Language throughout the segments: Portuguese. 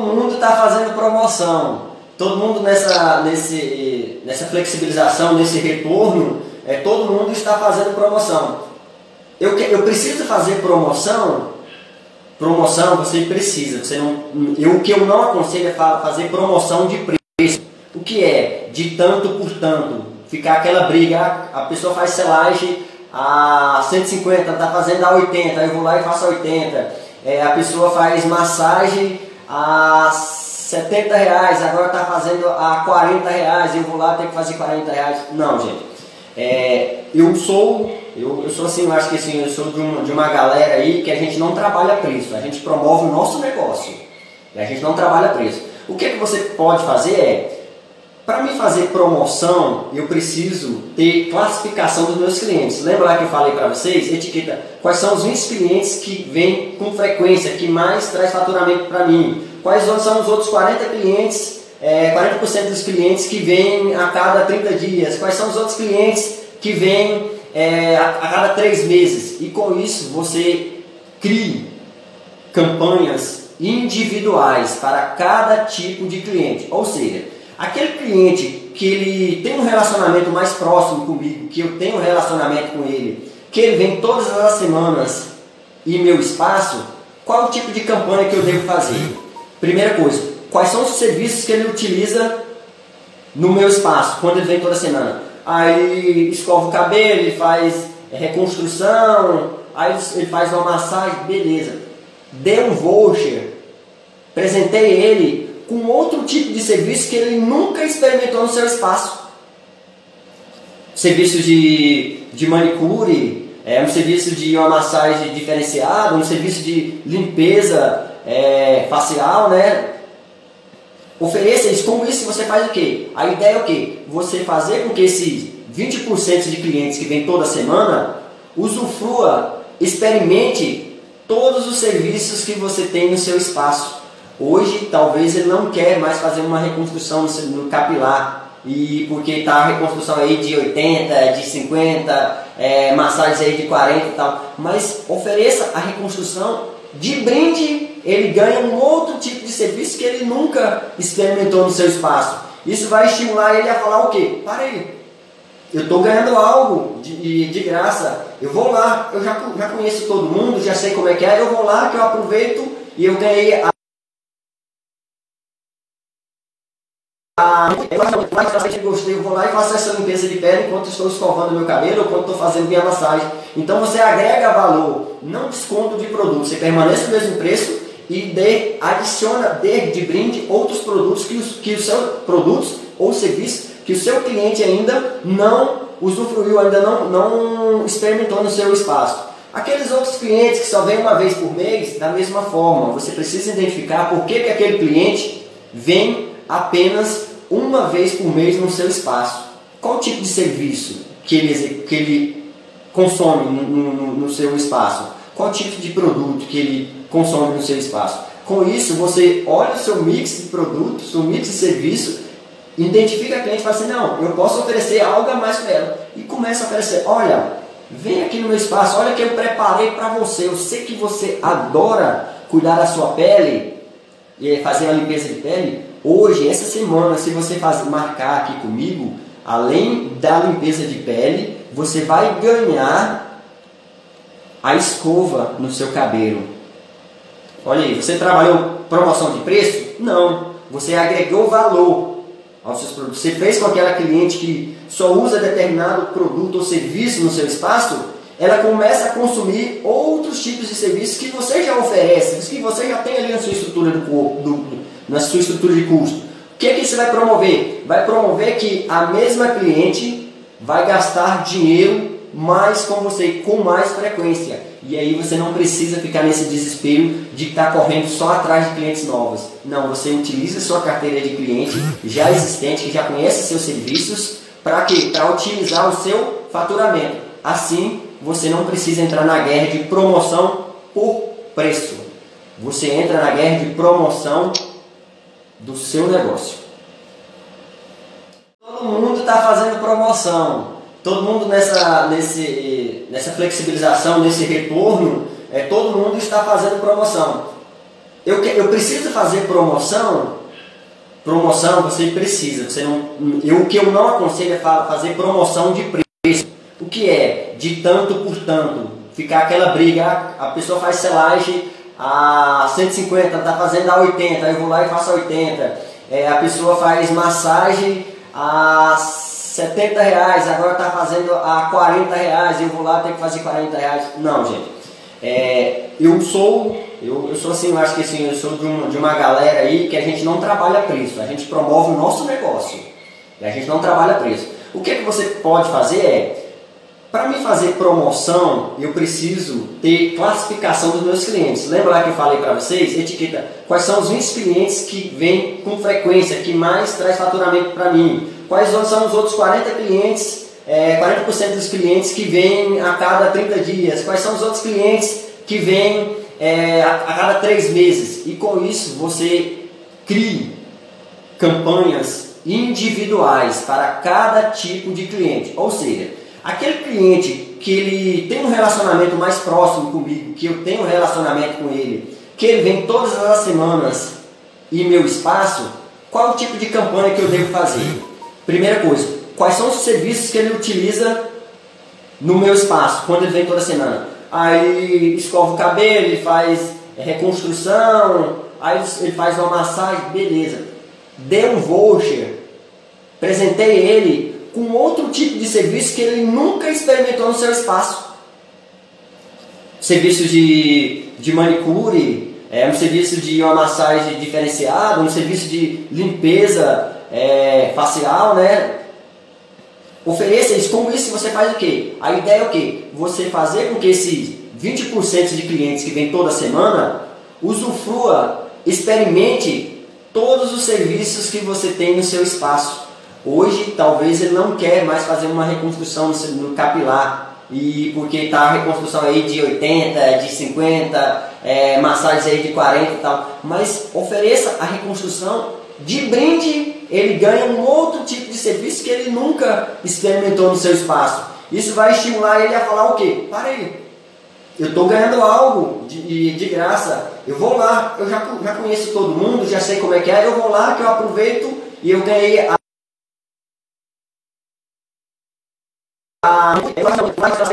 Mundo está fazendo promoção. Todo mundo nessa, nesse, nessa flexibilização, nesse retorno, é, todo mundo está fazendo promoção. Eu, eu preciso fazer promoção? Promoção você precisa. Você não, eu, o que eu não aconselho é fazer promoção de preço. O que é? De tanto por tanto. Ficar aquela briga, a pessoa faz selagem a 150, está fazendo a 80, aí eu vou lá e faço a 80. É, a pessoa faz massagem a 70 reais, agora está fazendo a 40 reais, eu vou lá ter que fazer 40 reais. Não, gente. É, eu sou, eu, eu sou assim, eu acho que assim, eu sou de, um, de uma galera aí que a gente não trabalha preço, a gente promove o nosso negócio. E a gente não trabalha preço. O que, é que você pode fazer é, para me fazer promoção, eu preciso ter classificação dos meus clientes. Lembra lá que eu falei para vocês? Etiqueta quais são os 20 clientes que vêm com frequência, que mais traz faturamento para mim. Quais são os outros 40 clientes, é, 40% dos clientes que vêm a cada 30 dias. Quais são os outros clientes que vêm é, a, a cada 3 meses. E com isso você crie campanhas individuais para cada tipo de cliente. Ou seja, Aquele cliente que ele tem um relacionamento mais próximo comigo, que eu tenho um relacionamento com ele, que ele vem todas as semanas em meu espaço, qual o tipo de campanha que eu devo fazer? Primeira coisa, quais são os serviços que ele utiliza no meu espaço, quando ele vem toda semana? Aí escova o cabelo, ele faz reconstrução, aí ele faz uma massagem, beleza. Dê um voucher, apresentei ele com outro tipo de serviço que ele nunca experimentou no seu espaço. Serviço de, de manicure, é, um serviço de uma massagem diferenciada, um serviço de limpeza é, facial, né? Ofereça isso. Com isso você faz o quê? A ideia é o quê? Você fazer com que esses 20% de clientes que vem toda semana usufrua, experimente todos os serviços que você tem no seu espaço. Hoje, talvez ele não quer mais fazer uma reconstrução no capilar, e porque está a reconstrução aí de 80, de 50, é, massagens aí de 40 e tal. Mas ofereça a reconstrução de brinde, ele ganha um outro tipo de serviço que ele nunca experimentou no seu espaço. Isso vai estimular ele a falar o quê? Para aí, eu estou ganhando algo de, de, graça. Eu vou lá, eu já, já conheço todo mundo, já sei como é que é, eu vou lá que eu aproveito e eu ganhei a eu gostei, eu vou lá e faço essa limpeza de pele enquanto estou escovando meu cabelo ou quando estou fazendo minha massagem. Então você agrega valor, não desconto de produto. Você permanece no mesmo preço e dê, adiciona, dê de brinde outros produtos que os, que os seus produtos ou serviços que o seu cliente ainda não usufruiu, ainda não, não experimentou no seu espaço. Aqueles outros clientes que só vêm uma vez por mês, da mesma forma, você precisa identificar por que, que aquele cliente vem apenas uma vez por mês no seu espaço. Qual tipo de serviço que ele, que ele consome no, no, no seu espaço? Qual tipo de produto que ele consome no seu espaço? Com isso, você olha o seu mix de produtos, o mix de serviço, identifica a cliente e fala assim, não, eu posso oferecer algo a mais para ela. E começa a oferecer, olha, vem aqui no meu espaço, olha que eu preparei para você. Eu sei que você adora cuidar da sua pele e fazer a limpeza de pele. Hoje, essa semana, se você faz, marcar aqui comigo, além da limpeza de pele, você vai ganhar a escova no seu cabelo. Olha aí, você trabalhou promoção de preço? Não. Você agregou valor aos seus produtos. Você fez com aquela cliente que só usa determinado produto ou serviço no seu espaço, ela começa a consumir outros tipos de serviços que você já oferece, que você já tem ali na sua estrutura do do, na sua estrutura de custo. O que é que você vai promover? Vai promover que a mesma cliente vai gastar dinheiro mais com você, com mais frequência. E aí você não precisa ficar nesse desespero de estar correndo só atrás de clientes novos. Não, você utiliza sua carteira de cliente já existente, que já conhece seus serviços, para quê? Para otimizar o seu faturamento. Assim, você não precisa entrar na guerra de promoção por preço. Você entra na guerra de promoção do seu negócio. Todo mundo está fazendo promoção. Todo mundo nessa, nesse, nessa flexibilização, nesse retorno, é, todo mundo está fazendo promoção. eu, eu preciso fazer promoção, promoção você precisa, você não, eu, o que eu não aconselho é fazer promoção de preço. O que é? De tanto por tanto. Ficar aquela briga, a pessoa faz selagem a 150, está fazendo a 80, aí eu vou lá e faço a 80. É, a pessoa faz massagem a 70 reais, agora está fazendo a 40 reais, eu vou lá ter que fazer 40 reais. Não, gente. É, eu sou, eu, eu sou assim, eu acho que assim, eu sou de, um, de uma galera aí que a gente não trabalha preço, a gente promove o nosso negócio. E a gente não trabalha preço. O que, é que você pode fazer é, para me fazer promoção, eu preciso ter classificação dos meus clientes. Lembra lá que eu falei para vocês? Etiqueta quais são os 20 clientes que vêm com frequência, que mais traz faturamento para mim. Quais são os outros 40 clientes, é, 40% dos clientes que vêm a cada 30 dias. Quais são os outros clientes que vêm é, a, a cada 3 meses. E com isso você crie campanhas individuais para cada tipo de cliente. Ou seja, Aquele cliente que ele tem um relacionamento mais próximo comigo, que eu tenho um relacionamento com ele, que ele vem todas as semanas em meu espaço, qual o tipo de campanha que eu devo fazer? Primeira coisa, quais são os serviços que ele utiliza no meu espaço, quando ele vem toda semana? Aí escova o cabelo, ele faz reconstrução, aí ele faz uma massagem, beleza. Dê um voucher, presentei ele com outro tipo de serviço que ele nunca experimentou no seu espaço. Serviço de, de manicure, é, um serviço de uma massagem diferenciada, um serviço de limpeza é, facial, né? Ofereça isso. Com isso você faz o quê? A ideia é o quê? Você fazer com que esses 20% de clientes que vem toda semana usufrua, experimente todos os serviços que você tem no seu espaço. Hoje, talvez ele não quer mais fazer uma reconstrução no capilar, e porque está a reconstrução aí de 80, de 50, é, massagens aí de 40 e tal. Mas ofereça a reconstrução de brinde, ele ganha um outro tipo de serviço que ele nunca experimentou no seu espaço. Isso vai estimular ele a falar o quê? Para aí, eu estou ganhando algo de, de graça. Eu vou lá, eu já, já conheço todo mundo, já sei como é que é, eu vou lá que eu aproveito e eu ganhei a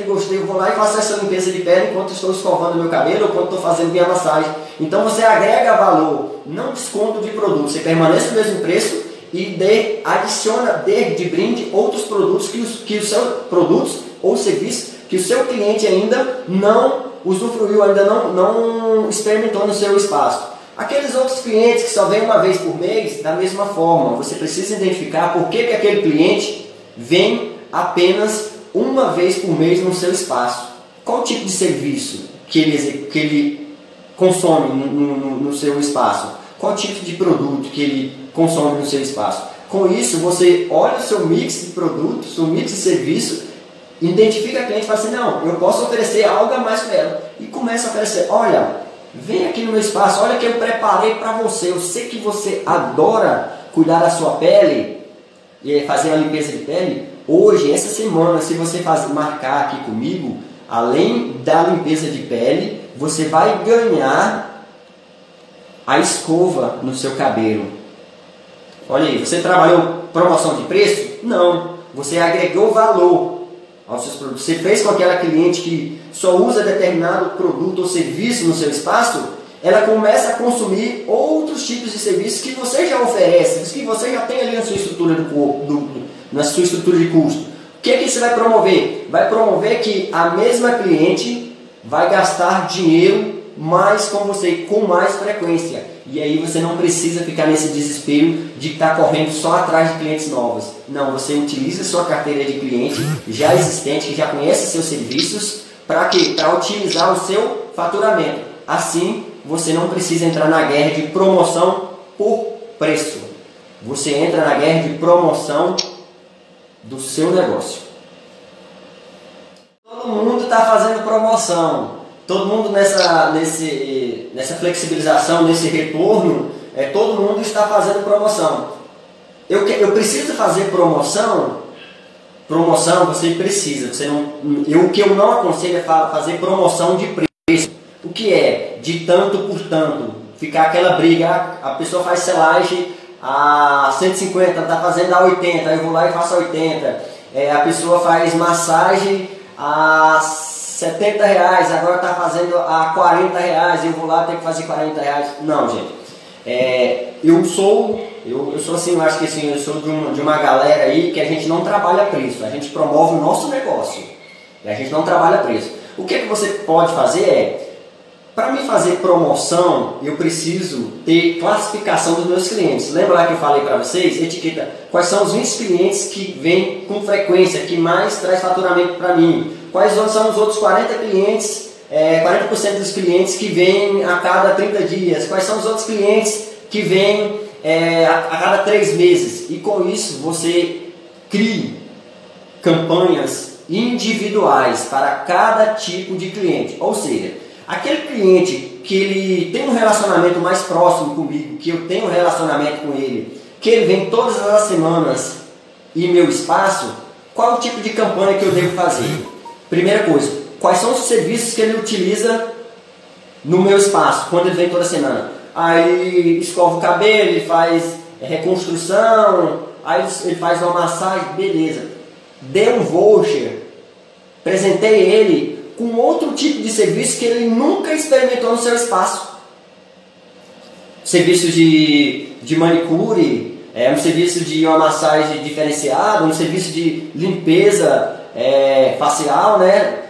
eu gostei, eu vou lá e faço essa limpeza de pele enquanto estou escovando meu cabelo ou quando estou fazendo minha massagem. Então você agrega valor, não desconto de produto. Você permanece no mesmo preço e adiciona de, de brinde outros produtos que os, que os seus produtos ou serviços que o seu cliente ainda não usufruiu, ainda não, não experimentou no seu espaço. Aqueles outros clientes que só vêm uma vez por mês, da mesma forma, você precisa identificar por que, que aquele cliente vem apenas uma vez por mês no seu espaço. Qual tipo de serviço que ele, que ele consome no, no, no seu espaço? Qual tipo de produto que ele consome no seu espaço? Com isso, você olha o seu mix de produtos, seu mix de serviço, identifica a cliente e fala assim, não, eu posso oferecer algo a mais para ela. E começa a oferecer, olha, vem aqui no meu espaço, olha que eu preparei para você, eu sei que você adora cuidar da sua pele, e fazer uma limpeza de pele, Hoje, essa semana, se você faz, marcar aqui comigo, além da limpeza de pele, você vai ganhar a escova no seu cabelo. Olha aí, você trabalhou promoção de preço? Não. Você agregou valor aos seus produtos. Você fez com aquela cliente que só usa determinado produto ou serviço no seu espaço, ela começa a consumir outros tipos de serviços que você já oferece, que você já tem ali na sua estrutura do do, na sua estrutura de custo. O que, é que isso vai promover? Vai promover que a mesma cliente vai gastar dinheiro mais com você, com mais frequência. E aí você não precisa ficar nesse desespero de estar correndo só atrás de clientes novos. Não, você utiliza sua carteira de cliente já existente, que já conhece seus serviços, para quê? Para otimizar o seu faturamento. Assim, você não precisa entrar na guerra de promoção por preço. Você entra na guerra de promoção do seu negócio. Todo mundo está fazendo promoção, todo mundo nessa, nesse, nessa flexibilização, nesse retorno, é, todo mundo está fazendo promoção. Eu, eu preciso fazer promoção? Promoção você precisa. Você não, eu, o que eu não aconselho é fazer promoção de preço. O que é? De tanto por tanto. ficar aquela briga, a pessoa faz selagem a 150, está fazendo a 80, aí eu vou lá e faço a 80. É, a pessoa faz massagem a 70 reais, agora está fazendo a 40 reais, eu vou lá ter que fazer 40 reais. Não, gente. É, eu sou, eu, eu sou assim, eu acho que assim, eu sou de uma, de uma galera aí que a gente não trabalha preço, a gente promove o nosso negócio. A gente não trabalha preço. O que, é que você pode fazer é para me fazer promoção, eu preciso ter classificação dos meus clientes. Lembra lá que eu falei para vocês? Etiqueta quais são os 20 clientes que vêm com frequência, que mais traz faturamento para mim. Quais são os outros 40 clientes, é, 40% dos clientes que vêm a cada 30 dias. Quais são os outros clientes que vêm é, a, a cada 3 meses. E com isso você crie campanhas individuais para cada tipo de cliente. Ou seja, Aquele cliente que ele tem um relacionamento mais próximo comigo, que eu tenho um relacionamento com ele, que ele vem todas as semanas em meu espaço, qual o tipo de campanha que eu devo fazer? Primeira coisa, quais são os serviços que ele utiliza no meu espaço, quando ele vem toda semana? Aí escova o cabelo, ele faz reconstrução, aí ele faz uma massagem, beleza. Dê um voucher, apresentei ele com outro tipo de serviço que ele nunca experimentou no seu espaço. Serviço de, de manicure, é, um serviço de uma massagem diferenciada, um serviço de limpeza é, facial, né?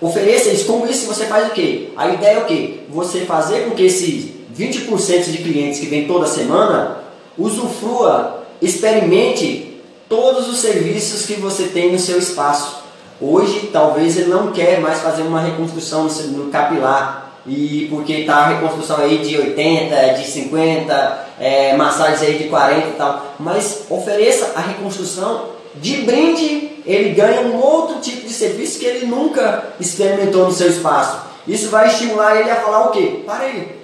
Ofereça isso. Com isso você faz o quê? A ideia é o quê? Você fazer com que esses 20% de clientes que vem toda semana usufrua, experimente todos os serviços que você tem no seu espaço. Hoje, talvez ele não quer mais fazer uma reconstrução no capilar, e porque está a reconstrução aí de 80, de 50, é, massagens aí de 40 e tal. Mas ofereça a reconstrução de brinde, ele ganha um outro tipo de serviço que ele nunca experimentou no seu espaço. Isso vai estimular ele a falar o quê? Para aí,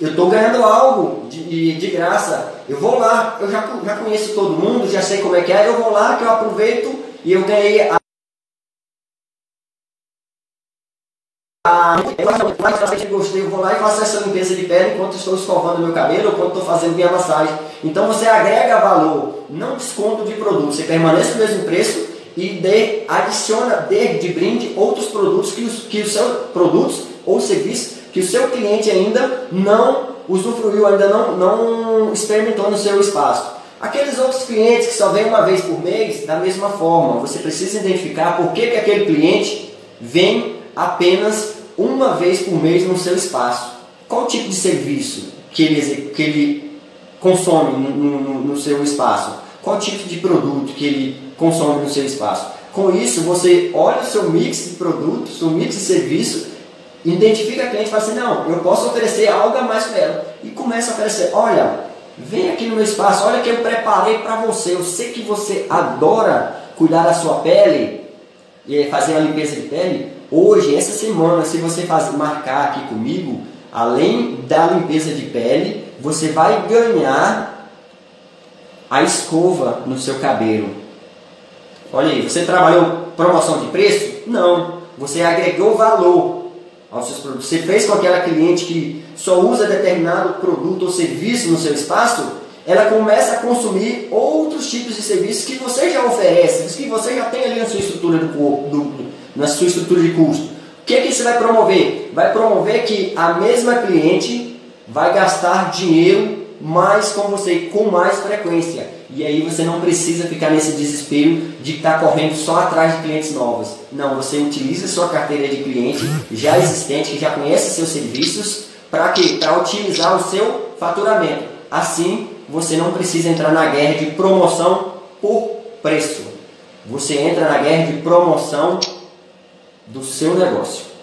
eu estou ganhando algo de, de, graça. Eu vou lá, eu já, já conheço todo mundo, já sei como é que é, eu vou lá que eu aproveito e eu ganhei a eu gostei, eu vou lá e faço essa limpeza de pele enquanto estou escovando meu cabelo ou quando estou fazendo minha massagem. Então você agrega valor, não desconto de produto. Você permanece no mesmo preço e de, adiciona de, de brinde outros produtos que os, que os seus produtos ou serviços que o seu cliente ainda não usufruiu, ainda não, não experimentou no seu espaço. Aqueles outros clientes que só vêm uma vez por mês, da mesma forma, você precisa identificar por que, que aquele cliente vem apenas uma vez por mês no seu espaço. Qual tipo de serviço que ele, que ele consome no, no, no seu espaço? Qual tipo de produto que ele consome no seu espaço? Com isso, você olha o seu mix de produtos, seu mix de serviço, identifica a cliente e fala assim, não, eu posso oferecer algo a mais para ela. E começa a oferecer, olha, vem aqui no meu espaço, olha que eu preparei para você. Eu sei que você adora cuidar da sua pele e fazer a limpeza de pele. Hoje, essa semana, se você faz, marcar aqui comigo, além da limpeza de pele, você vai ganhar a escova no seu cabelo. Olha aí, você trabalhou promoção de preço? Não. Você agregou valor aos seus produtos. Você fez com aquela cliente que só usa determinado produto ou serviço no seu espaço, ela começa a consumir outros tipos de serviços que você já oferece, que você já tem ali na sua estrutura do, do, na sua estrutura de custo. O que é que isso vai promover? Vai promover que a mesma cliente vai gastar dinheiro mais com você, com mais frequência. E aí você não precisa ficar nesse desespero de estar correndo só atrás de clientes novos. Não, você utiliza sua carteira de cliente já existente, que já conhece seus serviços, para quê? Para otimizar o seu faturamento. Assim, você não precisa entrar na guerra de promoção por preço. Você entra na guerra de promoção do seu negócio.